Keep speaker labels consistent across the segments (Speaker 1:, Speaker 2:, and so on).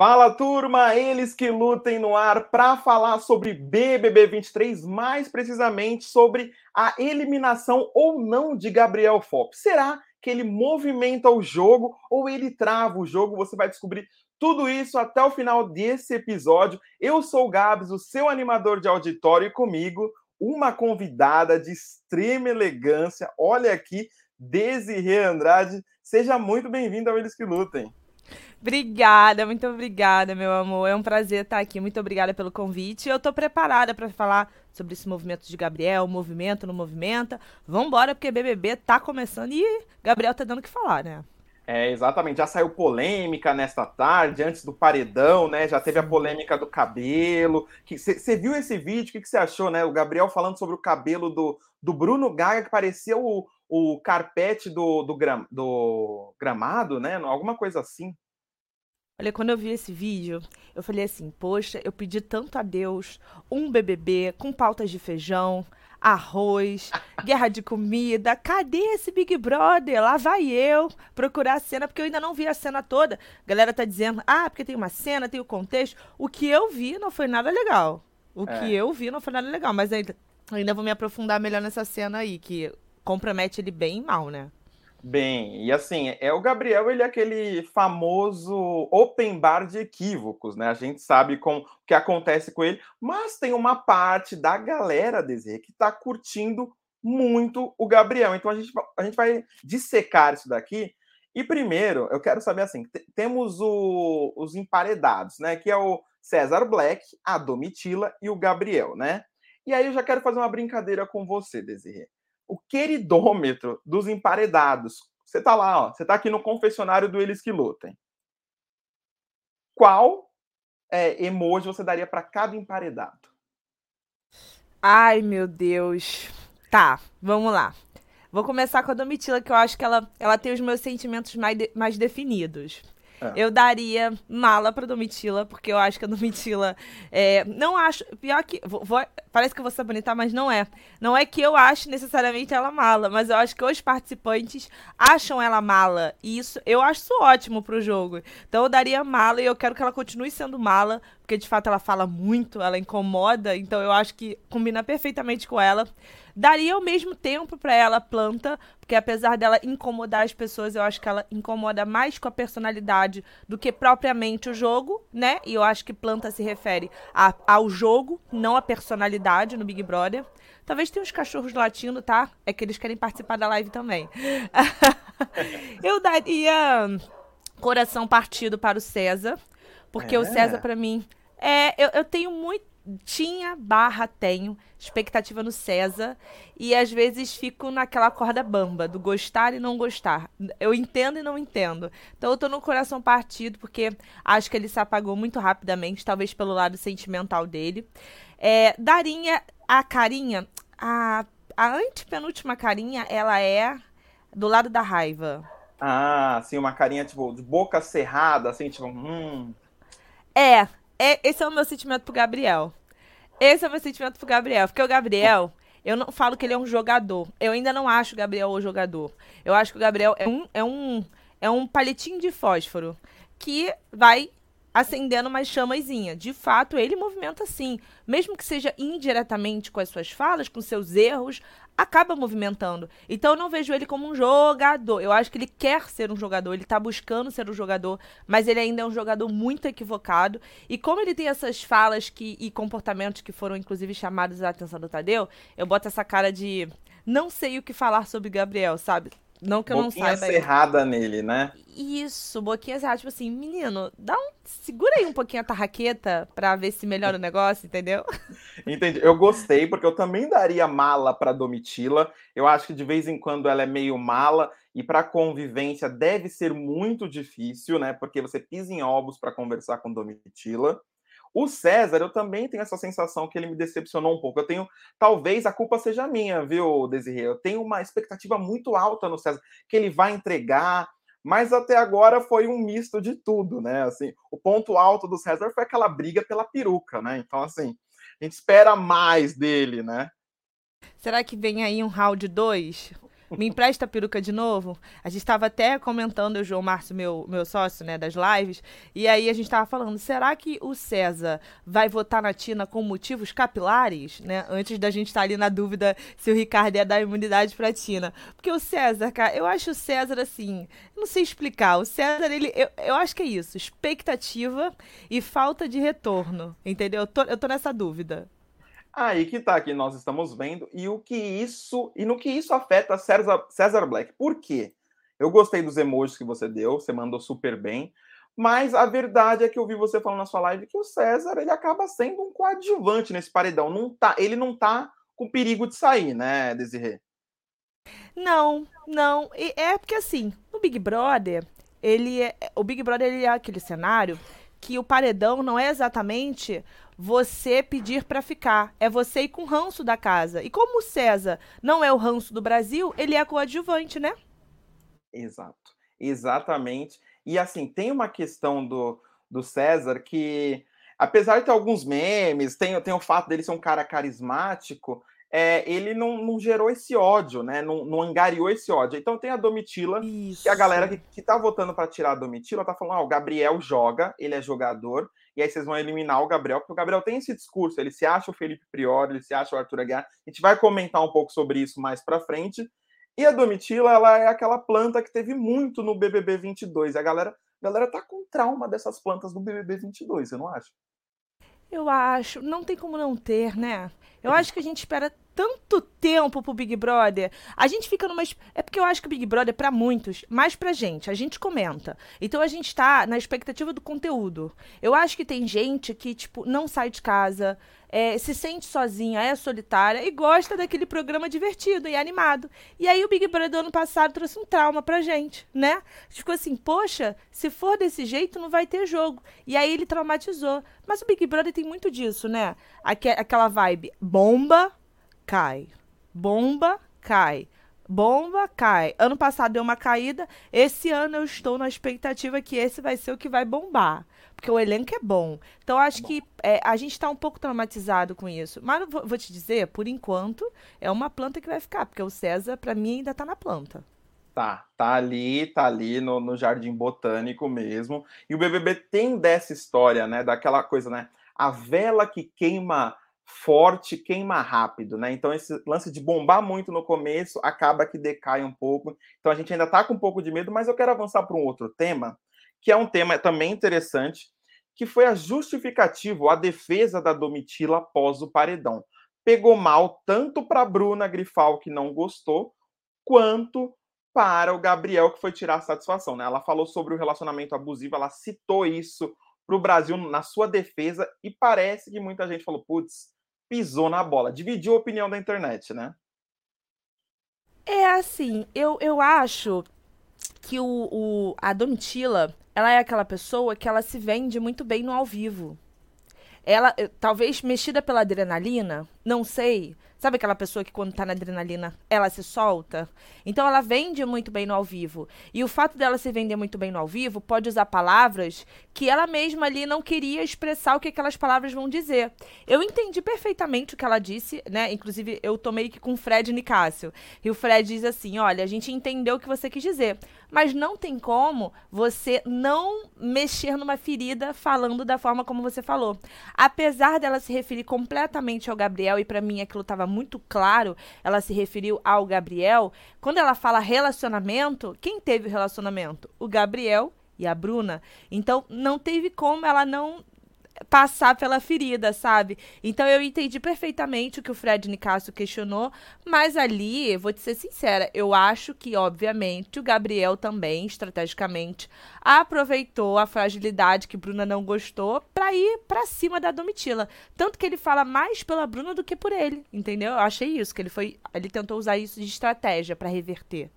Speaker 1: Fala turma, eles que lutem no ar para falar sobre BBB 23, mais precisamente sobre a eliminação ou não de Gabriel Fop. Será que ele movimenta o jogo ou ele trava o jogo? Você vai descobrir tudo isso até o final desse episódio. Eu sou o Gabs, o seu animador de auditório, e comigo uma convidada de extrema elegância. Olha aqui, Desirê Andrade. Seja muito bem-vindo ao Eles que Lutem.
Speaker 2: Obrigada, muito obrigada, meu amor. É um prazer estar aqui. Muito obrigada pelo convite. Eu estou preparada para falar sobre esse movimento de Gabriel, movimento, não movimenta. Vambora, porque BBB tá começando e Gabriel tá dando o que falar, né?
Speaker 1: É, exatamente. Já saiu polêmica nesta tarde, antes do paredão, né? Já teve a polêmica do cabelo. Você viu esse vídeo? O que você achou, né? O Gabriel falando sobre o cabelo do, do Bruno Gaga, que parecia o, o carpete do, do, gram, do gramado, né? Alguma coisa assim.
Speaker 2: Olha, quando eu vi esse vídeo, eu falei assim: poxa, eu pedi tanto a Deus um BBB com pautas de feijão, arroz, guerra de comida. Cadê esse Big Brother? Lá vai eu procurar a cena, porque eu ainda não vi a cena toda. A galera tá dizendo: ah, porque tem uma cena, tem o contexto. O que eu vi não foi nada legal. O é. que eu vi não foi nada legal, mas ainda, ainda vou me aprofundar melhor nessa cena aí, que compromete ele bem mal, né?
Speaker 1: Bem, e assim, é o Gabriel, ele é aquele famoso open bar de equívocos, né? A gente sabe com o que acontece com ele, mas tem uma parte da galera desse que tá curtindo muito o Gabriel. Então a gente, a gente vai dissecar isso daqui. E primeiro, eu quero saber assim, temos o, os emparedados, né? Que é o César Black, a Domitila e o Gabriel, né? E aí eu já quero fazer uma brincadeira com você, Desirê o queridômetro dos emparedados. Você está lá, ó, você está aqui no confessionário do Eles que Lutem. Qual é, emoji você daria para cada emparedado?
Speaker 2: Ai, meu Deus. Tá, vamos lá. Vou começar com a Domitila, que eu acho que ela, ela tem os meus sentimentos mais, de, mais definidos. Eu daria mala pra Domitila, porque eu acho que a Domitila. É, não acho. Pior que. Vou, vou, parece que eu vou ser bonita, mas não é. Não é que eu acho necessariamente ela mala, mas eu acho que os participantes acham ela mala. E isso eu acho isso ótimo pro jogo. Então eu daria mala e eu quero que ela continue sendo mala, porque de fato ela fala muito, ela incomoda. Então eu acho que combina perfeitamente com ela. Daria o mesmo tempo para ela planta, porque apesar dela incomodar as pessoas, eu acho que ela incomoda mais com a personalidade do que propriamente o jogo, né? E eu acho que planta se refere a, ao jogo, não à personalidade no Big Brother. Talvez tenha uns cachorros latindo, tá? É que eles querem participar da live também. eu daria coração partido para o César, porque é. o César, para mim, é, eu, eu tenho muito tinha barra tenho expectativa no César e às vezes fico naquela corda bamba do gostar e não gostar. Eu entendo e não entendo. Então eu tô no coração partido porque acho que ele se apagou muito rapidamente, talvez pelo lado sentimental dele. É, Darinha, a carinha, a, a antepenúltima carinha, ela é do lado da raiva.
Speaker 1: Ah, assim, uma carinha tipo de boca cerrada, assim, tipo, hum.
Speaker 2: É, é, esse é o meu sentimento pro Gabriel. Esse é o meu sentimento pro Gabriel. Porque o Gabriel, eu não falo que ele é um jogador. Eu ainda não acho o Gabriel o jogador. Eu acho que o Gabriel é um, é um, é um palitinho de fósforo que vai acendendo uma chamazinha. De fato, ele movimenta sim. Mesmo que seja indiretamente com as suas falas, com seus erros, acaba movimentando. Então eu não vejo ele como um jogador. Eu acho que ele quer ser um jogador, ele tá buscando ser um jogador, mas ele ainda é um jogador muito equivocado. E como ele tem essas falas que, e comportamentos que foram inclusive chamados a atenção do Tadeu, eu boto essa cara de não sei o que falar sobre Gabriel, sabe? Não que eu
Speaker 1: boquinha
Speaker 2: não saiba.
Speaker 1: cerrada nele, né?
Speaker 2: Isso, boquinha cerrada. Tipo assim, menino, dá um. Segura aí um pouquinho a tarraqueta pra ver se melhora o negócio, entendeu?
Speaker 1: Entendi. Eu gostei, porque eu também daria mala pra Domitila. Eu acho que de vez em quando ela é meio mala. E para convivência deve ser muito difícil, né? Porque você pisa em ovos para conversar com Domitila. O César, eu também tenho essa sensação que ele me decepcionou um pouco. Eu tenho, talvez a culpa seja minha, viu, Desirê? Eu tenho uma expectativa muito alta no César, que ele vai entregar, mas até agora foi um misto de tudo, né? Assim, o ponto alto do César foi aquela briga pela peruca, né? Então, assim, a gente espera mais dele, né?
Speaker 2: Será que vem aí um round 2? Me empresta a peruca de novo? A gente estava até comentando, o João Márcio, meu, meu sócio, né, das lives, e aí a gente estava falando, será que o César vai votar na Tina com motivos capilares, né? Antes da gente estar tá ali na dúvida se o Ricardo ia dar imunidade pra Tina. Porque o César, cara, eu acho o César assim, não sei explicar. O César, ele, eu, eu acho que é isso, expectativa e falta de retorno, entendeu? Eu tô, eu tô nessa dúvida.
Speaker 1: Aí que tá, que nós estamos vendo, e o que isso, e no que isso afeta César, César Black. Por quê? Eu gostei dos emojis que você deu, você mandou super bem, mas a verdade é que eu vi você falando na sua live que o César, ele acaba sendo um coadjuvante nesse paredão, não tá, ele não tá com perigo de sair, né, Desirê?
Speaker 2: Não, não, é porque assim, no Big Brother, ele é, o Big Brother ele é aquele cenário que o paredão não é exatamente você pedir para ficar. É você ir com o ranço da casa. E como o César não é o ranço do Brasil, ele é coadjuvante, né?
Speaker 1: Exato. Exatamente. E assim, tem uma questão do, do César que, apesar de ter alguns memes, tem, tem o fato dele ser um cara carismático, é, ele não, não, gerou esse ódio, né? Não, não, angariou esse ódio. Então tem a Domitila, Isso. que a galera que, que tá votando para tirar a Domitila tá falando: ah, o Gabriel joga, ele é jogador, e aí vocês vão eliminar o Gabriel, porque o Gabriel tem esse discurso, ele se acha o Felipe Priori, ele se acha o Arthur Aguiar. A gente vai comentar um pouco sobre isso mais para frente. E a Domitila, ela é aquela planta que teve muito no BBB 22. A galera, a galera tá com trauma dessas plantas do BBB 22, você não acha?
Speaker 2: Eu acho, não tem como não ter, né? Eu acho que a gente espera tanto tempo pro Big Brother. A gente fica numa. É porque eu acho que o Big Brother pra muitos, mais pra gente. A gente comenta. Então a gente tá na expectativa do conteúdo. Eu acho que tem gente que, tipo, não sai de casa, é, se sente sozinha, é solitária e gosta daquele programa divertido e animado. E aí o Big Brother do ano passado trouxe um trauma pra gente, né? Ficou assim, poxa, se for desse jeito, não vai ter jogo. E aí ele traumatizou. Mas o Big Brother tem muito disso, né? aquela vibe bomba, cai. Bomba, cai. Bomba, cai. Ano passado deu uma caída. Esse ano eu estou na expectativa que esse vai ser o que vai bombar. Porque o elenco é bom. Então, acho que é, a gente está um pouco traumatizado com isso. Mas vou, vou, te dizer, por enquanto, é uma planta que vai ficar. Porque o César, para mim, ainda está na planta.
Speaker 1: Tá, tá ali, tá ali no, no jardim botânico mesmo. E o BBB tem dessa história, né? Daquela coisa, né? A vela que queima forte queima rápido, né? Então esse lance de bombar muito no começo acaba que decai um pouco. Então a gente ainda tá com um pouco de medo, mas eu quero avançar para um outro tema, que é um tema também interessante, que foi a justificativa, a defesa da Domitila após o paredão. Pegou mal tanto para Bruna Grifal que não gostou, quanto para o Gabriel que foi tirar a satisfação, né? Ela falou sobre o relacionamento abusivo, ela citou isso para o Brasil na sua defesa e parece que muita gente falou, putz, pisou na bola. Dividiu a opinião da internet, né?
Speaker 2: É assim, eu, eu acho que o, o, a Domitila, ela é aquela pessoa que ela se vende muito bem no ao vivo. Ela, eh, talvez mexida pela adrenalina, não sei, Sabe aquela pessoa que quando tá na adrenalina, ela se solta? Então ela vende muito bem no ao vivo. E o fato dela se vender muito bem no ao vivo pode usar palavras que ela mesma ali não queria expressar o que aquelas palavras vão dizer. Eu entendi perfeitamente o que ela disse, né? Inclusive, eu tomei que com o Fred Nicásio. E o Fred diz assim: olha, a gente entendeu o que você quis dizer. Mas não tem como você não mexer numa ferida falando da forma como você falou. Apesar dela se referir completamente ao Gabriel, e para mim aquilo estava muito claro, ela se referiu ao Gabriel. Quando ela fala relacionamento, quem teve o relacionamento? O Gabriel e a Bruna. Então, não teve como ela não passar pela ferida, sabe? Então eu entendi perfeitamente o que o Fred Nicasso questionou, mas ali, vou te ser sincera, eu acho que, obviamente, o Gabriel também, estrategicamente, aproveitou a fragilidade que Bruna não gostou para ir para cima da Domitila. Tanto que ele fala mais pela Bruna do que por ele, entendeu? Eu achei isso, que ele foi. Ele tentou usar isso de estratégia para reverter.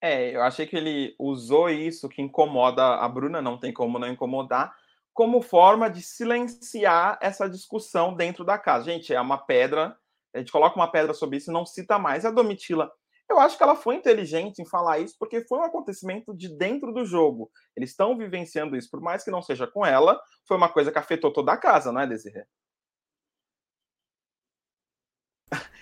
Speaker 1: É, eu achei que ele usou isso que incomoda a Bruna, não tem como não incomodar, como forma de silenciar essa discussão dentro da casa. Gente, é uma pedra, a gente coloca uma pedra sobre isso e não cita mais. A Domitila, eu acho que ela foi inteligente em falar isso, porque foi um acontecimento de dentro do jogo. Eles estão vivenciando isso, por mais que não seja com ela, foi uma coisa que afetou toda a casa, não é, Desirê?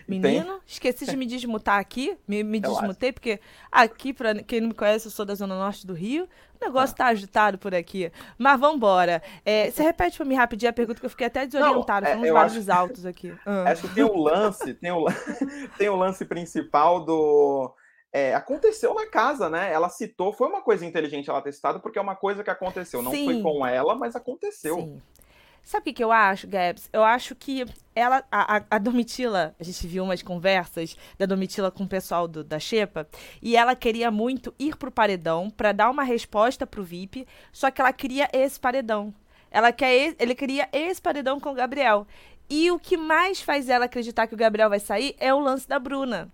Speaker 2: Menino, Tem... esqueci de me desmutar aqui. Me, me desmutei, porque aqui, pra quem não me conhece, eu sou da Zona Norte do Rio. O negócio ah. tá agitado por aqui. Mas vambora. É, você repete pra mim rapidinho a pergunta que eu fiquei até desorientada. É, uns vários acho... altos aqui.
Speaker 1: Ah. Acho que tem o um lance, tem o, um, tem o um lance principal do. É, aconteceu na casa, né? Ela citou, foi uma coisa inteligente ela ter citado, porque é uma coisa que aconteceu. Não Sim. foi com ela, mas aconteceu. Sim.
Speaker 2: Sabe o que, que eu acho, Gabs? Eu acho que ela, a, a, Domitila, a gente viu umas conversas da Domitila com o pessoal do, da Xepa, e ela queria muito ir pro paredão para dar uma resposta pro VIP, só que ela queria esse paredão. Ela quer, ele queria esse paredão com o Gabriel. E o que mais faz ela acreditar que o Gabriel vai sair é o lance da Bruna.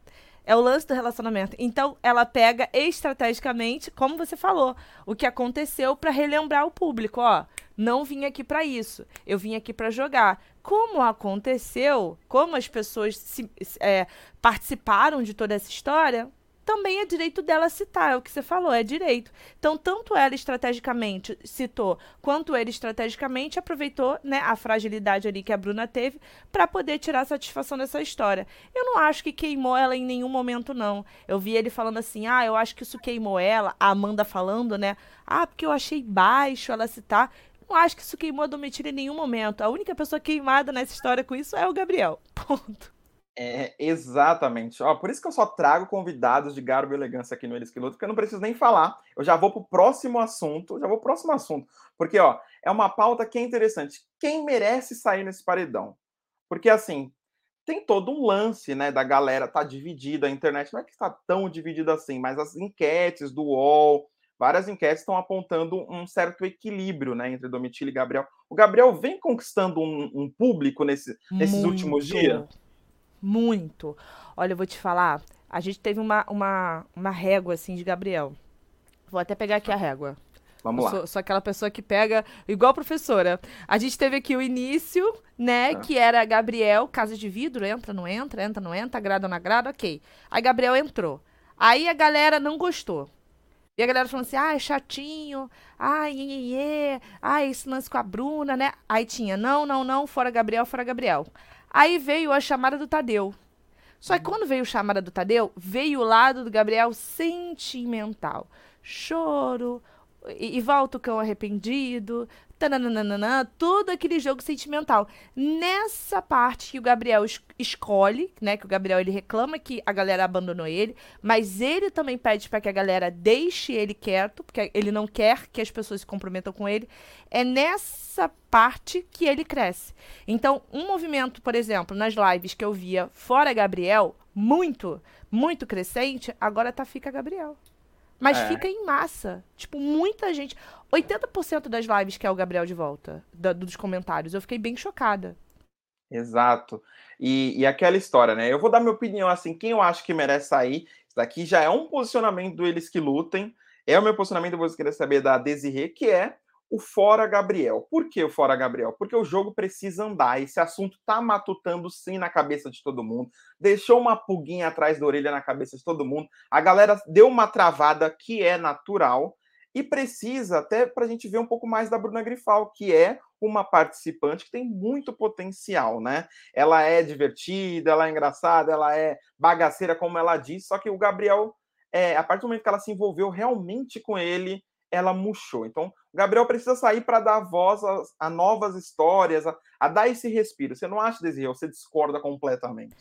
Speaker 2: É o lance do relacionamento. Então, ela pega estrategicamente, como você falou, o que aconteceu para relembrar o público, ó. Não vim aqui para isso. Eu vim aqui para jogar. Como aconteceu, como as pessoas se, é, participaram de toda essa história, também é direito dela citar, é o que você falou, é direito. Então, tanto ela estrategicamente citou, quanto ele estrategicamente aproveitou né, a fragilidade ali que a Bruna teve para poder tirar satisfação dessa história. Eu não acho que queimou ela em nenhum momento, não. Eu vi ele falando assim, ah, eu acho que isso queimou ela, a Amanda falando, né? Ah, porque eu achei baixo ela citar. Não acho que isso queimou a Domitila em nenhum momento. A única pessoa queimada nessa história com isso é o Gabriel. Ponto.
Speaker 1: É, exatamente. Ó, por isso que eu só trago convidados de garbo e elegância aqui no Eles que porque eu não preciso nem falar. Eu já vou pro próximo assunto, já vou pro próximo assunto. Porque, ó, é uma pauta que é interessante. Quem merece sair nesse paredão? Porque, assim, tem todo um lance, né, da galera tá dividida, a internet não é que está tão dividida assim, mas as enquetes do UOL, várias enquetes estão apontando um certo equilíbrio, né, entre Domitila e Gabriel. O Gabriel vem conquistando um, um público nesse, nesses Muito. últimos dias?
Speaker 2: Muito. Olha, eu vou te falar, a gente teve uma, uma, uma régua, assim, de Gabriel. Vou até pegar aqui a régua.
Speaker 1: Vamos lá.
Speaker 2: Sou, sou, aquela pessoa que pega, igual professora. A gente teve aqui o início, né? Ah. Que era Gabriel, casa de vidro, entra, não entra, entra, não entra, agrada, não agrada, ok. Aí Gabriel entrou. Aí a galera não gostou. E a galera falando assim, ah, é chatinho, ai, iê, iê, ai, esse lance com a Bruna, né? Aí tinha, não, não, não, fora Gabriel, fora Gabriel. Aí veio a chamada do Tadeu. Só que quando veio a chamada do Tadeu, veio o lado do Gabriel sentimental. Choro, e, e volta o cão arrependido, tananana, todo aquele jogo sentimental. Nessa parte que o Gabriel es escolhe, né, que o Gabriel ele reclama que a galera abandonou ele, mas ele também pede para que a galera deixe ele quieto, porque ele não quer que as pessoas se comprometam com ele. É nessa parte que ele cresce. Então, um movimento, por exemplo, nas lives que eu via fora Gabriel, muito, muito crescente, agora tá fica Gabriel. Mas é. fica em massa. Tipo, muita gente. 80% das lives que é o Gabriel de volta, da, dos comentários. Eu fiquei bem chocada.
Speaker 1: Exato. E, e, aquela história, né? Eu vou dar minha opinião assim, quem eu acho que merece sair. Isso daqui já é um posicionamento do Eles que Lutem. É o meu posicionamento, vou querer saber da Desirê, que é o Fora Gabriel. Por que o Fora Gabriel? Porque o jogo precisa andar. Esse assunto tá matutando sim na cabeça de todo mundo. Deixou uma pulguinha atrás da orelha na cabeça de todo mundo. A galera deu uma travada que é natural. E precisa até para a gente ver um pouco mais da Bruna Grifal, que é uma participante que tem muito potencial, né? Ela é divertida, ela é engraçada, ela é bagaceira, como ela diz, só que o Gabriel, é, a partir do momento que ela se envolveu realmente com ele, ela murchou. Então, o Gabriel precisa sair para dar voz a, a novas histórias, a, a, dar esse respiro. Você não acha, Desirê? Você discorda completamente?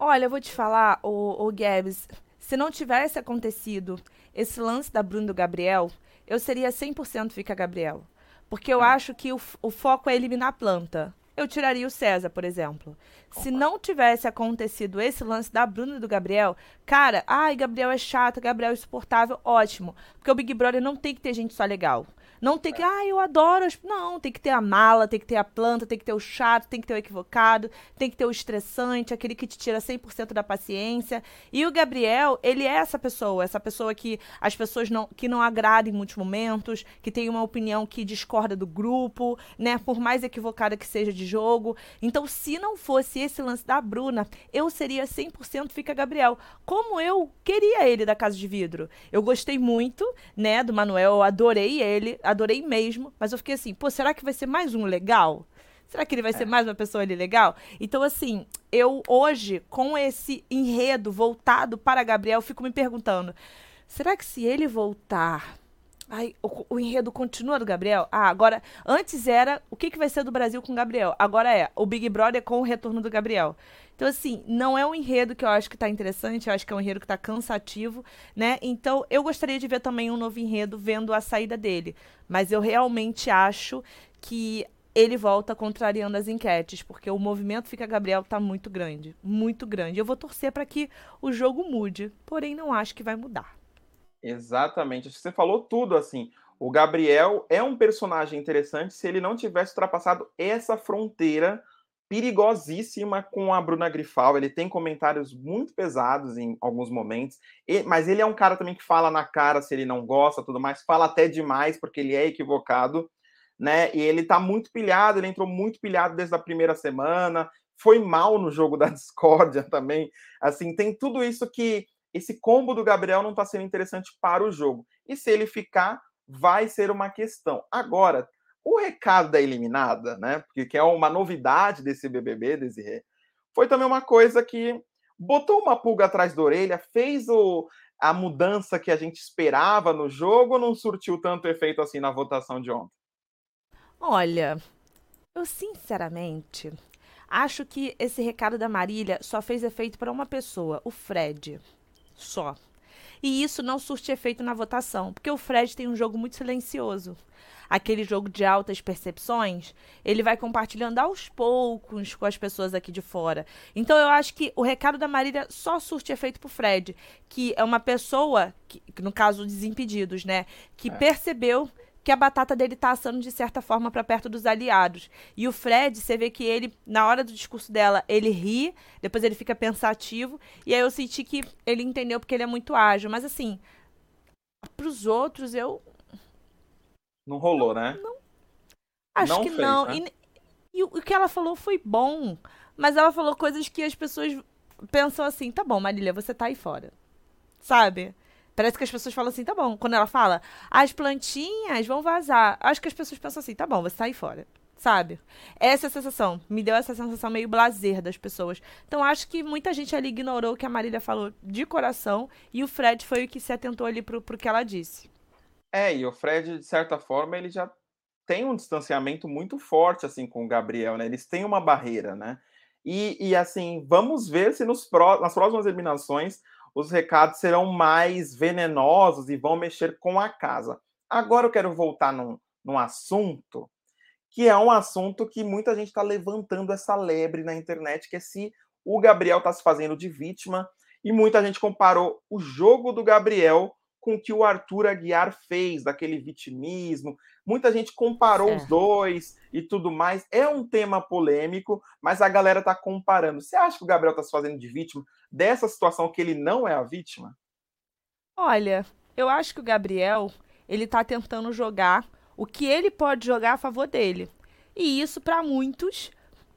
Speaker 2: Olha, eu vou te falar, o, o Gabs, se não tivesse acontecido esse lance da Bruna do Gabriel, eu seria 100% fica Gabriel. Porque eu é. acho que o, o foco é eliminar a planta eu tiraria o César, por exemplo. Se não tivesse acontecido esse lance da Bruna e do Gabriel, cara, ai, Gabriel é chato, Gabriel é insuportável, ótimo. Porque o Big Brother não tem que ter gente só legal. Não tem que, ah, eu adoro. As... Não, tem que ter a mala, tem que ter a planta, tem que ter o chato, tem que ter o equivocado, tem que ter o estressante, aquele que te tira 100% da paciência. E o Gabriel, ele é essa pessoa, essa pessoa que as pessoas não, que não agrada em muitos momentos, que tem uma opinião que discorda do grupo, né? Por mais equivocada que seja de jogo. Então, se não fosse esse lance da Bruna, eu seria 100% fica Gabriel. Como eu queria ele da Casa de Vidro. Eu gostei muito, né, do Manuel, eu adorei ele mesmo, mas eu fiquei assim, pô, será que vai ser mais um legal? Será que ele vai é. ser mais uma pessoa ali legal? Então, assim, eu hoje, com esse enredo voltado para Gabriel, fico me perguntando: será que se ele voltar Ai, o, o, enredo continua do Gabriel? Ah, agora, antes era o que, que vai ser do Brasil com o Gabriel. Agora é o Big Brother com o retorno do Gabriel. Então, assim, não é um enredo que eu acho que tá interessante, eu acho que é um enredo que tá cansativo, né? Então, eu gostaria de ver também um novo enredo vendo a saída dele. Mas eu realmente acho que ele volta contrariando as enquetes, porque o movimento Fica Gabriel tá muito grande, muito grande. Eu vou torcer para que o jogo mude, porém não acho que vai mudar.
Speaker 1: Exatamente. Você falou tudo assim. O Gabriel é um personagem interessante se ele não tivesse ultrapassado essa fronteira perigosíssima com a Bruna Grifal. Ele tem comentários muito pesados em alguns momentos, mas ele é um cara também que fala na cara se ele não gosta, tudo mais, fala até demais porque ele é equivocado, né? E ele tá muito pilhado, ele entrou muito pilhado desde a primeira semana, foi mal no jogo da discórdia também. Assim, tem tudo isso que esse combo do Gabriel não está sendo interessante para o jogo. E se ele ficar, vai ser uma questão. Agora, o recado da eliminada, né? Porque que é uma novidade desse BBB, Desirê, foi também uma coisa que botou uma pulga atrás da orelha, fez o, a mudança que a gente esperava no jogo ou não surtiu tanto efeito assim na votação de ontem?
Speaker 2: Olha, eu sinceramente acho que esse recado da Marília só fez efeito para uma pessoa, o Fred só. E isso não surte efeito na votação, porque o Fred tem um jogo muito silencioso. Aquele jogo de altas percepções, ele vai compartilhando aos poucos com as pessoas aqui de fora. Então eu acho que o recado da Marília só surte efeito pro Fred, que é uma pessoa, que, no caso Desimpedidos, né, que é. percebeu que a batata dele tá assando de certa forma para perto dos aliados. E o Fred, você vê que ele, na hora do discurso dela, ele ri, depois ele fica pensativo, e aí eu senti que ele entendeu porque ele é muito ágil. Mas assim, pros outros eu.
Speaker 1: Não rolou, não, né?
Speaker 2: Não. Acho não que fez, não. Né? E, e o que ela falou foi bom, mas ela falou coisas que as pessoas pensam assim: tá bom, Marília, você tá aí fora. Sabe? Parece que as pessoas falam assim, tá bom. Quando ela fala, as plantinhas vão vazar. Acho que as pessoas pensam assim, tá bom, você sai fora. Sabe? Essa é a sensação. Me deu essa sensação meio blazer das pessoas. Então acho que muita gente ali ignorou o que a Marília falou de coração e o Fred foi o que se atentou ali pro, pro que ela disse.
Speaker 1: É, e o Fred, de certa forma, ele já tem um distanciamento muito forte assim com o Gabriel, né? Eles têm uma barreira, né? E, e assim, vamos ver se nos pró nas próximas eliminações os recados serão mais venenosos e vão mexer com a casa. Agora eu quero voltar num, num assunto que é um assunto que muita gente está levantando essa lebre na internet, que é se o Gabriel está se fazendo de vítima, e muita gente comparou o jogo do Gabriel com o que o Arthur Aguiar fez, daquele vitimismo. Muita gente comparou é. os dois e tudo mais. É um tema polêmico, mas a galera está comparando. Você acha que o Gabriel está se fazendo de vítima? dessa situação que ele não é a vítima?
Speaker 2: Olha, eu acho que o Gabriel, ele tá tentando jogar o que ele pode jogar a favor dele. E isso, para muitos,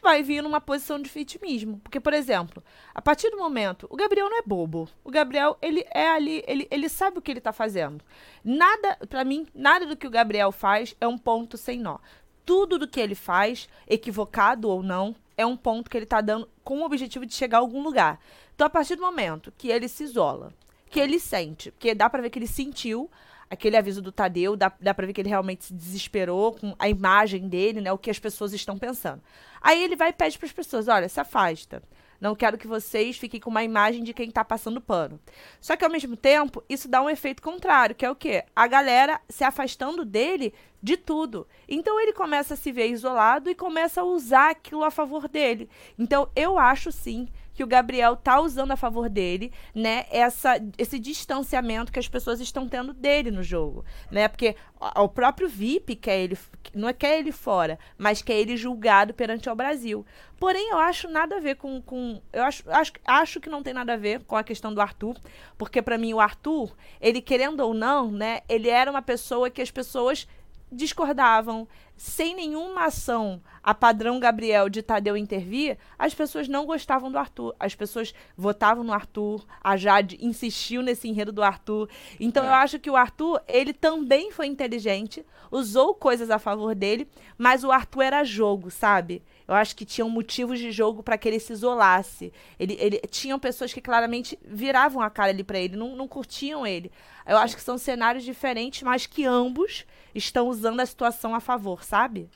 Speaker 2: vai vir numa posição de vitimismo. Porque, por exemplo, a partir do momento, o Gabriel não é bobo. O Gabriel, ele é ali, ele, ele sabe o que ele tá fazendo. Nada, para mim, nada do que o Gabriel faz é um ponto sem nó. Tudo do que ele faz, equivocado ou não, é um ponto que ele tá dando com o objetivo de chegar a algum lugar. Então, a partir do momento que ele se isola, que ele sente, porque dá para ver que ele sentiu aquele aviso do Tadeu, dá, dá pra ver que ele realmente se desesperou com a imagem dele, né? O que as pessoas estão pensando. Aí ele vai e pede para as pessoas: olha, se afasta. Não quero que vocês fiquem com uma imagem de quem está passando pano. Só que ao mesmo tempo, isso dá um efeito contrário, que é o quê? A galera se afastando dele de tudo. Então ele começa a se ver isolado e começa a usar aquilo a favor dele. Então eu acho sim que o Gabriel tá usando a favor dele, né? Essa, esse distanciamento que as pessoas estão tendo dele no jogo, né? Porque o próprio VIP quer ele, não é quer ele fora, mas quer ele julgado perante o Brasil. Porém, eu acho nada a ver com, com eu acho, acho, acho que não tem nada a ver com a questão do Arthur, porque para mim o Arthur, ele querendo ou não, né? Ele era uma pessoa que as pessoas discordavam, sem nenhuma ação a padrão Gabriel de Tadeu intervir, as pessoas não gostavam do Arthur. As pessoas votavam no Arthur, a Jade insistiu nesse enredo do Arthur. Então é. eu acho que o Arthur, ele também foi inteligente, usou coisas a favor dele, mas o Arthur era jogo, sabe? Eu acho que tinham motivos de jogo para que ele se isolasse. Ele, ele tinham pessoas que claramente viravam a cara ali para ele, não, não curtiam ele. Eu acho que são cenários diferentes, mas que ambos estão usando a situação a favor, sabe?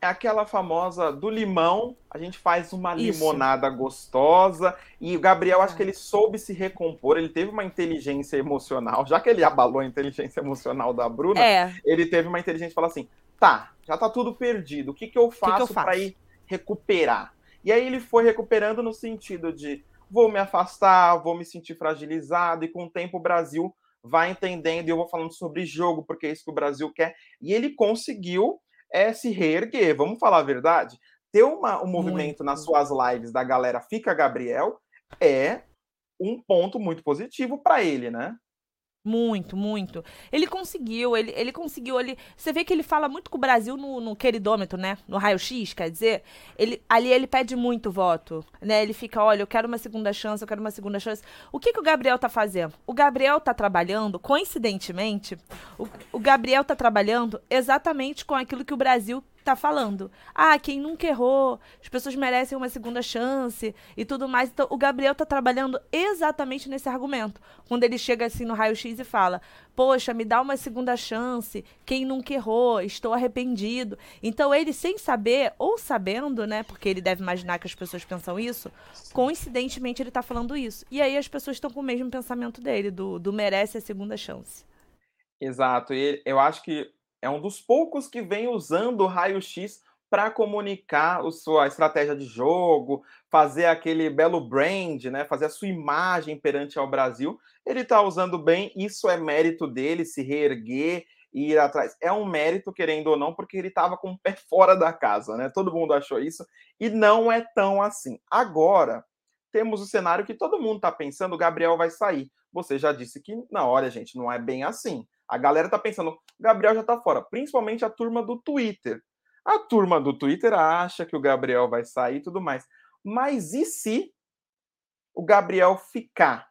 Speaker 1: É aquela famosa do limão, a gente faz uma Isso. limonada gostosa. E o Gabriel, acho que ele soube se recompor, ele teve uma inteligência emocional, já que ele abalou a inteligência emocional da Bruna, é. ele teve uma inteligência de falar assim: tá, já tá tudo perdido, o que, que eu faço, que para ir recuperar? E aí ele foi recuperando no sentido de vou me afastar, vou me sentir fragilizado, e com o tempo o Brasil vai entendendo, e eu vou falando sobre jogo, porque é isso que o Brasil quer. E ele conseguiu é, se reerguer, vamos falar a verdade. Ter uma, um movimento muito. nas suas lives da galera Fica Gabriel é um ponto muito positivo para ele, né?
Speaker 2: Muito, muito. Ele conseguiu, ele, ele conseguiu, ele. Você vê que ele fala muito com o Brasil no, no queridômetro, né? No raio-x, quer dizer. Ele, ali ele pede muito voto, né? Ele fica, olha, eu quero uma segunda chance, eu quero uma segunda chance. O que, que o Gabriel tá fazendo? O Gabriel tá trabalhando, coincidentemente, o, o Gabriel tá trabalhando exatamente com aquilo que o Brasil tá falando. Ah, quem nunca errou, as pessoas merecem uma segunda chance e tudo mais. Então, o Gabriel tá trabalhando exatamente nesse argumento. Quando ele chega assim no raio-x e fala: Poxa, me dá uma segunda chance, quem nunca errou, estou arrependido. Então, ele, sem saber, ou sabendo, né, porque ele deve imaginar que as pessoas pensam isso, coincidentemente ele tá falando isso. E aí as pessoas estão com o mesmo pensamento dele, do, do merece a segunda chance.
Speaker 1: Exato. E eu acho que é um dos poucos que vem usando o raio-x para comunicar a sua estratégia de jogo, fazer aquele belo brand, né, fazer a sua imagem perante ao Brasil. Ele está usando bem, isso é mérito dele, se reerguer e ir atrás. É um mérito, querendo ou não, porque ele estava com o pé fora da casa, né? Todo mundo achou isso e não é tão assim. Agora, temos o cenário que todo mundo está pensando, o Gabriel vai sair. Você já disse que, não, olha, gente, não é bem assim. A galera tá pensando, Gabriel já tá fora, principalmente a turma do Twitter. A turma do Twitter acha que o Gabriel vai sair e tudo mais. Mas e se o Gabriel ficar?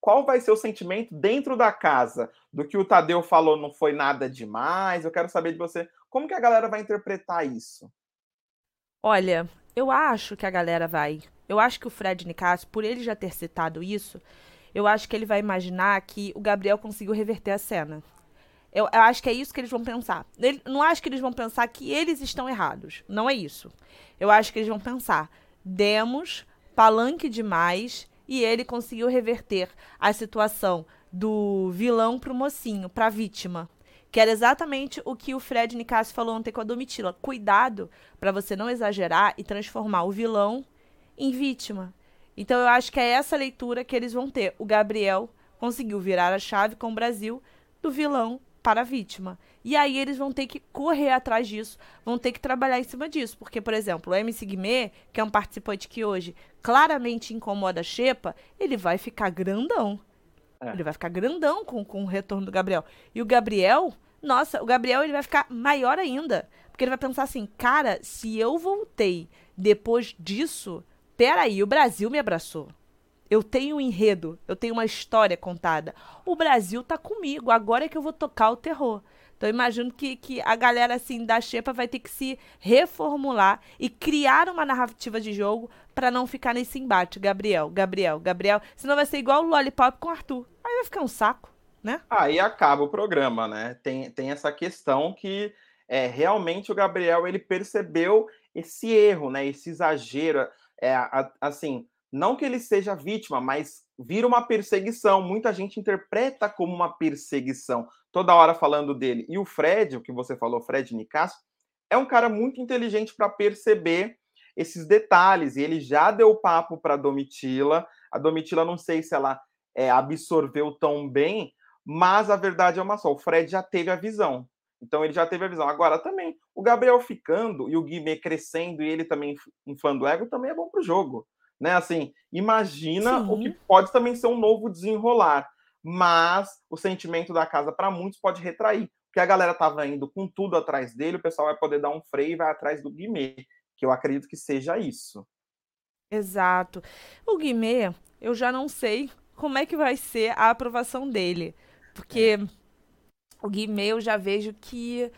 Speaker 1: Qual vai ser o sentimento dentro da casa? Do que o Tadeu falou não foi nada demais? Eu quero saber de você. Como que a galera vai interpretar isso?
Speaker 2: Olha, eu acho que a galera vai. Eu acho que o Fred Nicasso, por ele já ter citado isso, eu acho que ele vai imaginar que o Gabriel conseguiu reverter a cena. Eu, eu, acho que é isso que eles vão pensar. Ele, não acho que eles vão pensar que eles estão errados. Não é isso. Eu acho que eles vão pensar: demos palanque demais e ele conseguiu reverter a situação do vilão para o mocinho, para a vítima. Que era exatamente o que o Fred Nicasso falou ontem com a Domitila. Cuidado para você não exagerar e transformar o vilão em vítima. Então eu acho que é essa leitura que eles vão ter. O Gabriel conseguiu virar a chave com o Brasil do vilão para a vítima. E aí eles vão ter que correr atrás disso, vão ter que trabalhar em cima disso. Porque, por exemplo, o MC Guimê, que é um participante que hoje claramente incomoda a Xepa, ele vai ficar grandão. É. Ele vai ficar grandão com, com o retorno do Gabriel. E o Gabriel, nossa, o Gabriel ele vai ficar maior ainda. Porque ele vai pensar assim, cara, se eu voltei depois disso, peraí, o Brasil me abraçou. Eu tenho um enredo, eu tenho uma história contada. O Brasil tá comigo, agora é que eu vou tocar o terror. Então, imagino que, que a galera assim da Xepa vai ter que se reformular e criar uma narrativa de jogo para não ficar nesse embate. Gabriel, Gabriel, Gabriel. Senão vai ser igual o Lollipop com o Arthur. Aí vai ficar um saco, né?
Speaker 1: Aí acaba o programa, né? Tem, tem essa questão que é, realmente o Gabriel ele percebeu esse erro, né? Esse exagero. É, a, assim, não que ele seja vítima, mas vira uma perseguição. Muita gente interpreta como uma perseguição, toda hora falando dele. E o Fred, o que você falou, Fred Nicasso, é um cara muito inteligente para perceber esses detalhes. E ele já deu papo para Domitila. A Domitila, não sei se ela é, absorveu tão bem, mas a verdade é uma só: o Fred já teve a visão. Então ele já teve a visão. Agora também, o Gabriel ficando e o Guimê crescendo e ele também inflando o ego também é bom para o jogo né? Assim, imagina Sim. o que pode também ser um novo desenrolar. mas o sentimento da casa para muitos pode retrair. Porque a galera tava indo com tudo atrás dele, o pessoal vai poder dar um freio e vai atrás do Guimê, que eu acredito que seja isso.
Speaker 2: Exato. O Guimê, eu já não sei como é que vai ser a aprovação dele. Porque é. o Guimê eu já vejo que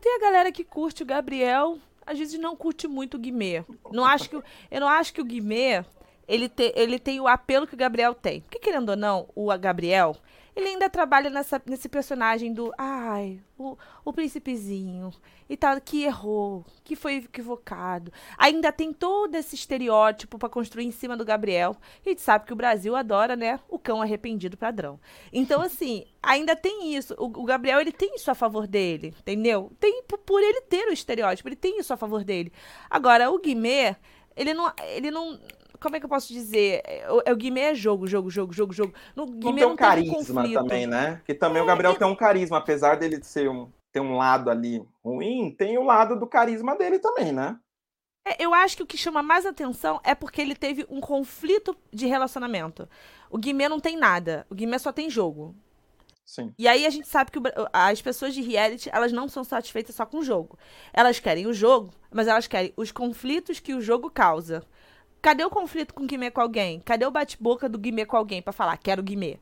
Speaker 2: ter a galera que curte o Gabriel, às vezes não curte muito o Guimê. Não acho que, eu não acho que o Guimê ele, te, ele tem o apelo que o Gabriel tem. Porque, querendo ou não, o Gabriel, ele ainda trabalha nessa, nesse personagem do. Ai, o, o príncipezinho. E tal, que errou, que foi equivocado. Ainda tem todo esse estereótipo para construir em cima do Gabriel. E a gente sabe que o Brasil adora, né? O cão arrependido padrão. Então, assim, ainda tem isso. O, o Gabriel, ele tem isso a favor dele, entendeu? Tem por ele ter o estereótipo, ele tem isso a favor dele. Agora, o Guimê, ele não. Ele não como é que eu posso dizer? O, o Guimê é jogo, jogo, jogo, jogo, jogo.
Speaker 1: No Guimê tem um carisma também, né? Que também é, o Gabriel tem um carisma, apesar dele ser um, ter um lado ali ruim, tem o lado do carisma dele também, né?
Speaker 2: É, eu acho que o que chama mais atenção é porque ele teve um conflito de relacionamento. O Guimê não tem nada. O Guimê só tem jogo.
Speaker 1: Sim.
Speaker 2: E aí a gente sabe que o, as pessoas de reality, elas não são satisfeitas só com o jogo. Elas querem o jogo, mas elas querem os conflitos que o jogo causa. Cadê o conflito com o Guimê com alguém? Cadê o bate-boca do Guimê com alguém para falar, quero Guimê?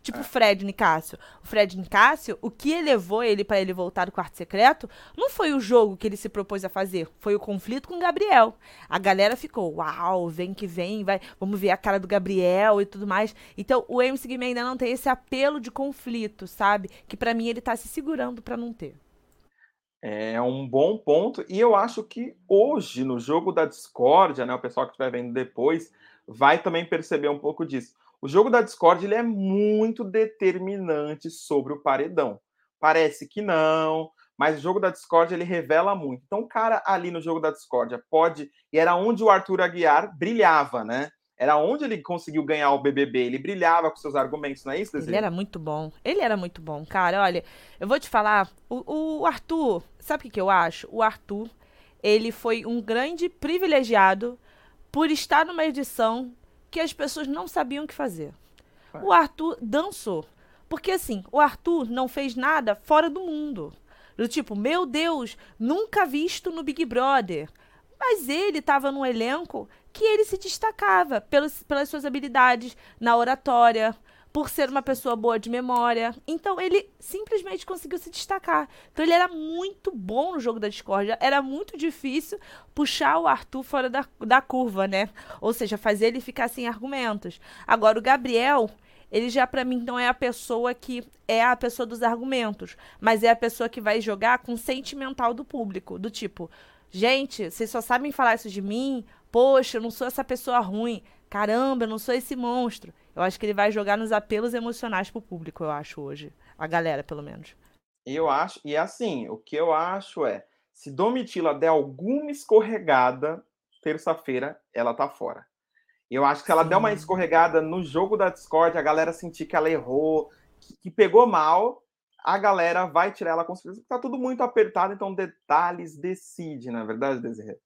Speaker 2: Tipo o é. Fred Nicásio. O Fred Nicásio, o que elevou ele para ele voltar do quarto secreto não foi o jogo que ele se propôs a fazer, foi o conflito com o Gabriel. A galera ficou, uau, vem que vem, vai, vamos ver a cara do Gabriel e tudo mais. Então, o MC Guimê ainda não tem esse apelo de conflito, sabe? Que para mim ele tá se segurando para não ter.
Speaker 1: É um bom ponto. E eu acho que hoje, no jogo da discórdia, né, o pessoal que estiver vendo depois vai também perceber um pouco disso. O jogo da Discord ele é muito determinante sobre o paredão. Parece que não, mas o jogo da Discord ele revela muito. Então, o cara ali no jogo da Discord pode. E era onde o Arthur Aguiar brilhava, né? Era onde ele conseguiu ganhar o BBB. Ele brilhava com seus argumentos, não é isso,
Speaker 2: Desiree? Ele era muito bom. Ele era muito bom, cara. Olha, eu vou te falar. O, o Arthur, sabe o que, que eu acho? O Arthur, ele foi um grande privilegiado por estar numa edição que as pessoas não sabiam o que fazer. O Arthur dançou. Porque assim, o Arthur não fez nada fora do mundo. Do tipo, meu Deus, nunca visto no Big Brother. Mas ele estava num elenco que ele se destacava pelos, pelas suas habilidades na oratória, por ser uma pessoa boa de memória. Então ele simplesmente conseguiu se destacar. Então ele era muito bom no jogo da discórdia. Era muito difícil puxar o Arthur fora da, da curva, né? Ou seja, fazer ele ficar sem argumentos. Agora, o Gabriel, ele já para mim não é a pessoa que é a pessoa dos argumentos, mas é a pessoa que vai jogar com o sentimental do público, do tipo, gente, vocês só sabem falar isso de mim, poxa, eu não sou essa pessoa ruim. Caramba, eu não sou esse monstro. Eu acho que ele vai jogar nos apelos emocionais pro público, eu acho, hoje. A galera, pelo menos.
Speaker 1: Eu acho, e assim, o que eu acho é, se Domitila der alguma escorregada, terça-feira, ela tá fora. Eu acho que se ela Sim. der uma escorregada no jogo da Discord, a galera sentir que ela errou, que, que pegou mal, a galera vai tirar ela com certeza. Tá tudo muito apertado, então detalhes decide, na é verdade, Desirê?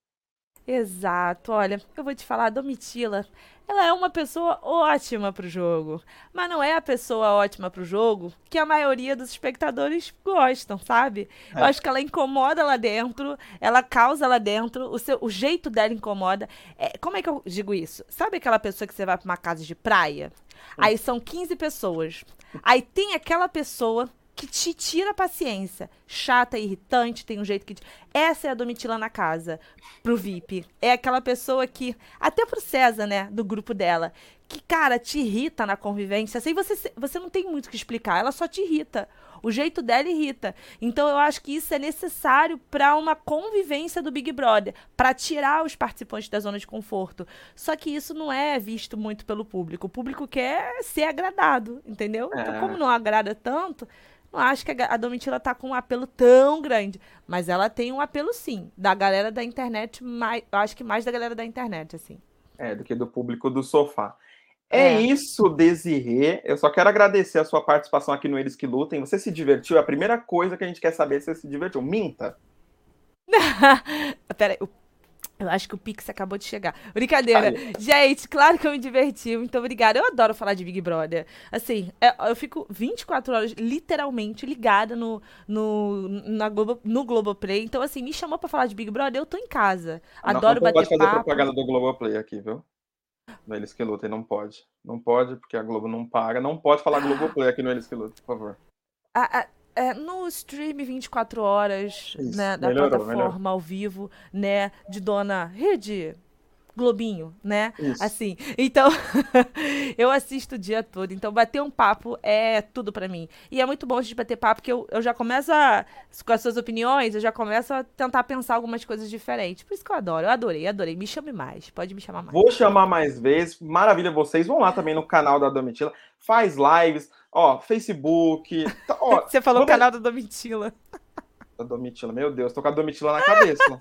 Speaker 2: Exato. Olha, eu vou te falar, a Domitila, ela é uma pessoa ótima pro jogo, mas não é a pessoa ótima pro jogo que a maioria dos espectadores gostam, sabe? É. Eu acho que ela incomoda lá dentro, ela causa lá dentro, o, seu, o jeito dela incomoda. É, como é que eu digo isso? Sabe aquela pessoa que você vai pra uma casa de praia? Hum. Aí são 15 pessoas. Aí tem aquela pessoa que te tira a paciência. Chata, irritante, tem um jeito que. Essa é a Domitila na casa, pro VIP. É aquela pessoa que. Até pro César, né? Do grupo dela. Que, cara, te irrita na convivência. Assim, você, você não tem muito o que explicar. Ela só te irrita. O jeito dela irrita. Então, eu acho que isso é necessário para uma convivência do Big Brother para tirar os participantes da zona de conforto. Só que isso não é visto muito pelo público. O público quer ser agradado, entendeu? Então, é. como não agrada tanto, não acho que a Domitila tá com um apelo tão grande. Mas ela tem um apelo, sim. Da galera da internet, mais, eu acho que mais da galera da internet, assim.
Speaker 1: É, do que do público do sofá. É, é isso, Desirê. Eu só quero agradecer a sua participação aqui no Eles Que Lutem. Você se divertiu? A primeira coisa que a gente quer saber é se você se divertiu. Minta.
Speaker 2: Peraí, Eu acho que o Pix acabou de chegar. Brincadeira. Ai. Gente, claro que eu me diverti. Muito obrigada. Eu adoro falar de Big Brother. Assim, é, eu fico 24 horas literalmente ligada no, no, na Globo, no Globoplay. Então, assim, me chamou pra falar de Big Brother, eu tô em casa. Adoro não, não bater pode fazer
Speaker 1: propaganda do Globoplay aqui, viu? No Eles que Lutem, não pode. Não pode, porque a Globo não paga. Não pode falar Globoplay aqui no Eles que Lutem, por favor.
Speaker 2: A, a, é, no stream 24 horas, Isso, né, da melhorou, plataforma melhorou. ao vivo, né, de dona Rede Globinho, né? Isso. Assim. Então, eu assisto o dia todo. Então, bater um papo é tudo para mim. E é muito bom a gente bater papo, porque eu, eu já começo a. Com as suas opiniões, eu já começo a tentar pensar algumas coisas diferentes. Por isso que eu adoro. Eu adorei, adorei. Me chame mais. Pode me chamar mais.
Speaker 1: Vou chamar mais vezes. Maravilha, vocês vão lá também no canal da Domitila. Faz lives, ó, Facebook.
Speaker 2: Tá, ó, Você falou o canal da Domitila.
Speaker 1: Da Domitila, meu Deus, tô com a Domitila na cabeça.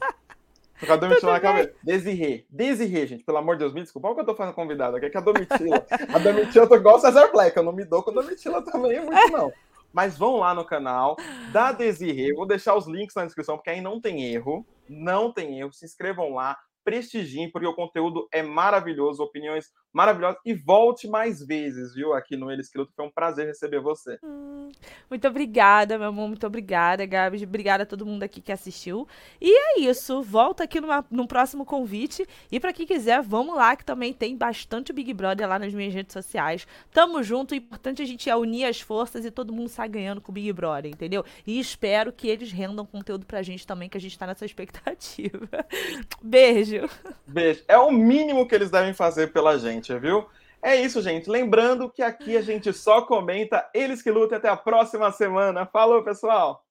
Speaker 1: Tô com a Domitila na cabeça. Desirê. Desirê, gente, pelo amor de Deus, me desculpa. Olha o que eu tô fazendo convidado aqui, é que a Domitila. a Domitila, eu tô igual o Cesar Black, eu não me dou com a Domitila também muito, não. Mas vão lá no canal da Desirê. Vou deixar os links na descrição, porque aí não tem erro. Não tem erro. Se inscrevam lá prestigiem, porque o conteúdo é maravilhoso, opiniões maravilhosas. E volte mais vezes, viu, aqui no Eles Que Lutam. Foi um prazer receber você.
Speaker 2: Hum, muito obrigada, meu amor. Muito obrigada, Gabi. Obrigada a todo mundo aqui que assistiu. E é isso. Volta aqui numa, num próximo convite. E para quem quiser, vamos lá, que também tem bastante Big Brother lá nas minhas redes sociais. Tamo junto. O importante é a gente é unir as forças e todo mundo sai ganhando com o Big Brother, entendeu? E espero que eles rendam conteúdo pra gente também, que a gente tá nessa expectativa. Beijo.
Speaker 1: Beijo. É o mínimo que eles devem fazer pela gente, viu? É isso, gente. Lembrando que aqui a gente só comenta eles que lutam. Até a próxima semana. Falou, pessoal!